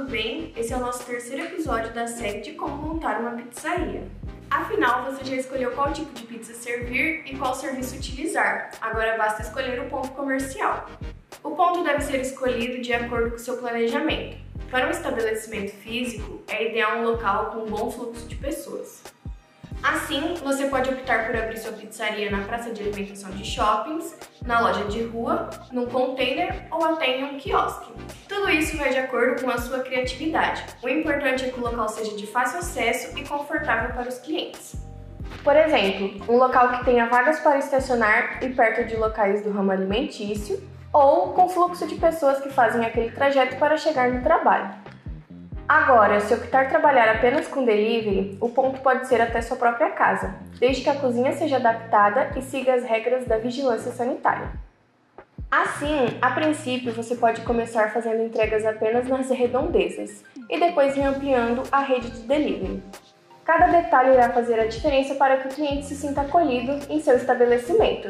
tudo bem? Esse é o nosso terceiro episódio da série de como montar uma pizzaria. Afinal, você já escolheu qual tipo de pizza servir e qual serviço utilizar. Agora basta escolher o ponto comercial. O ponto deve ser escolhido de acordo com seu planejamento. Para um estabelecimento físico, é ideal um local com um bom fluxo de pessoas. Assim, você pode optar por abrir sua pizzaria na praça de alimentação de shoppings, na loja de rua, num container ou até em um quiosque. Tudo isso vai de acordo com a sua criatividade. O importante é que o local seja de fácil acesso e confortável para os clientes. Por exemplo, um local que tenha vagas para estacionar e perto de locais do ramo alimentício, ou com fluxo de pessoas que fazem aquele trajeto para chegar no trabalho. Agora, se optar trabalhar apenas com delivery, o ponto pode ser até sua própria casa, desde que a cozinha seja adaptada e siga as regras da vigilância sanitária. Assim, a princípio, você pode começar fazendo entregas apenas nas redondezas e depois ir ampliando a rede de delivery. Cada detalhe irá fazer a diferença para que o cliente se sinta acolhido em seu estabelecimento.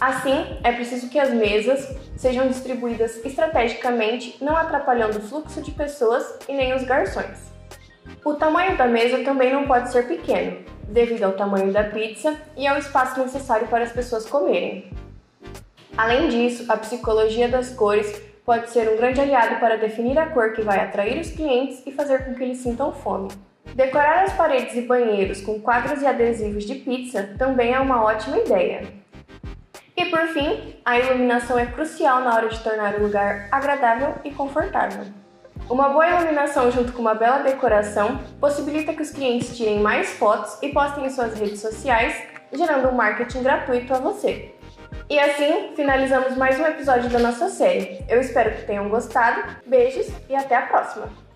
Assim, é preciso que as mesas sejam distribuídas estrategicamente, não atrapalhando o fluxo de pessoas e nem os garçons. O tamanho da mesa também não pode ser pequeno, devido ao tamanho da pizza e ao espaço necessário para as pessoas comerem. Além disso, a psicologia das cores pode ser um grande aliado para definir a cor que vai atrair os clientes e fazer com que eles sintam fome. Decorar as paredes e banheiros com quadros e adesivos de pizza também é uma ótima ideia. E por fim, a iluminação é crucial na hora de tornar o lugar agradável e confortável. Uma boa iluminação junto com uma bela decoração possibilita que os clientes tirem mais fotos e postem em suas redes sociais, gerando um marketing gratuito a você. E assim, finalizamos mais um episódio da nossa série. Eu espero que tenham gostado. Beijos e até a próxima!